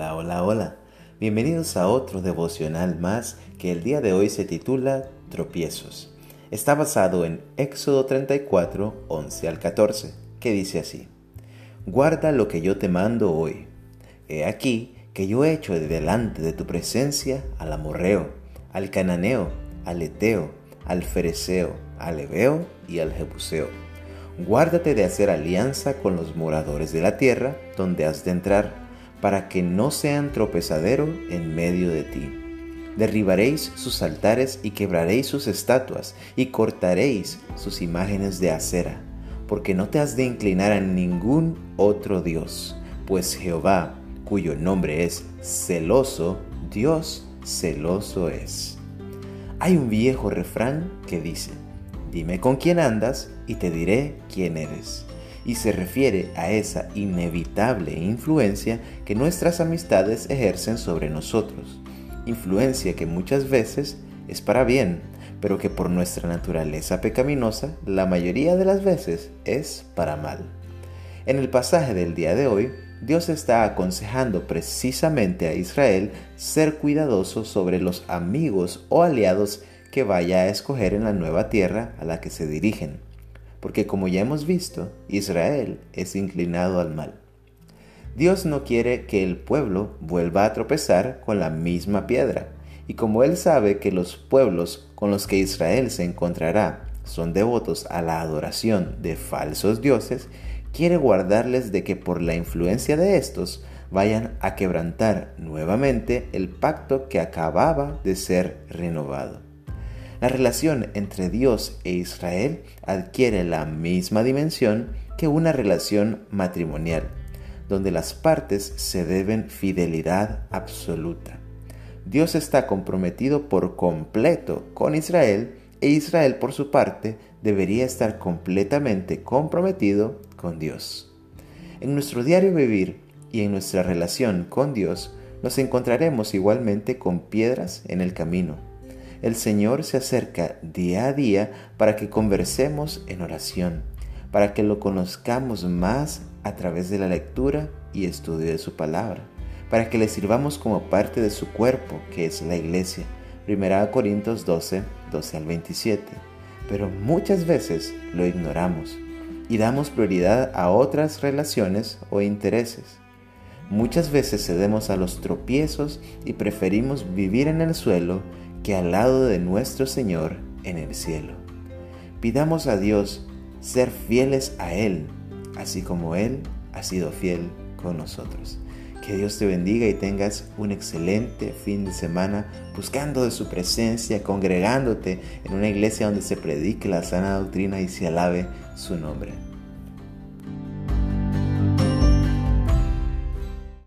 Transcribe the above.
Hola, hola, hola. Bienvenidos a otro devocional más que el día de hoy se titula Tropiezos. Está basado en Éxodo 34, 11 al 14, que dice así. Guarda lo que yo te mando hoy. He aquí que yo he hecho de delante de tu presencia al amorreo, al cananeo, al eteo, al fereceo, al ebeo y al jebuseo. Guárdate de hacer alianza con los moradores de la tierra donde has de entrar para que no sean tropezadero en medio de ti. Derribaréis sus altares y quebraréis sus estatuas y cortaréis sus imágenes de acera, porque no te has de inclinar a ningún otro Dios, pues Jehová, cuyo nombre es celoso, Dios celoso es. Hay un viejo refrán que dice, dime con quién andas y te diré quién eres y se refiere a esa inevitable influencia que nuestras amistades ejercen sobre nosotros, influencia que muchas veces es para bien, pero que por nuestra naturaleza pecaminosa la mayoría de las veces es para mal. En el pasaje del día de hoy, Dios está aconsejando precisamente a Israel ser cuidadoso sobre los amigos o aliados que vaya a escoger en la nueva tierra a la que se dirigen porque como ya hemos visto, Israel es inclinado al mal. Dios no quiere que el pueblo vuelva a tropezar con la misma piedra, y como Él sabe que los pueblos con los que Israel se encontrará son devotos a la adoración de falsos dioses, quiere guardarles de que por la influencia de estos vayan a quebrantar nuevamente el pacto que acababa de ser renovado. La relación entre Dios e Israel adquiere la misma dimensión que una relación matrimonial, donde las partes se deben fidelidad absoluta. Dios está comprometido por completo con Israel e Israel por su parte debería estar completamente comprometido con Dios. En nuestro diario vivir y en nuestra relación con Dios nos encontraremos igualmente con piedras en el camino el Señor se acerca día a día para que conversemos en oración, para que lo conozcamos más a través de la lectura y estudio de su palabra, para que le sirvamos como parte de su cuerpo, que es la iglesia. 1 Corintios 12, 12 al 27. Pero muchas veces lo ignoramos y damos prioridad a otras relaciones o intereses. Muchas veces cedemos a los tropiezos y preferimos vivir en el suelo que al lado de nuestro Señor en el cielo. Pidamos a Dios ser fieles a Él, así como Él ha sido fiel con nosotros. Que Dios te bendiga y tengas un excelente fin de semana buscando de su presencia, congregándote en una iglesia donde se predique la sana doctrina y se alabe su nombre.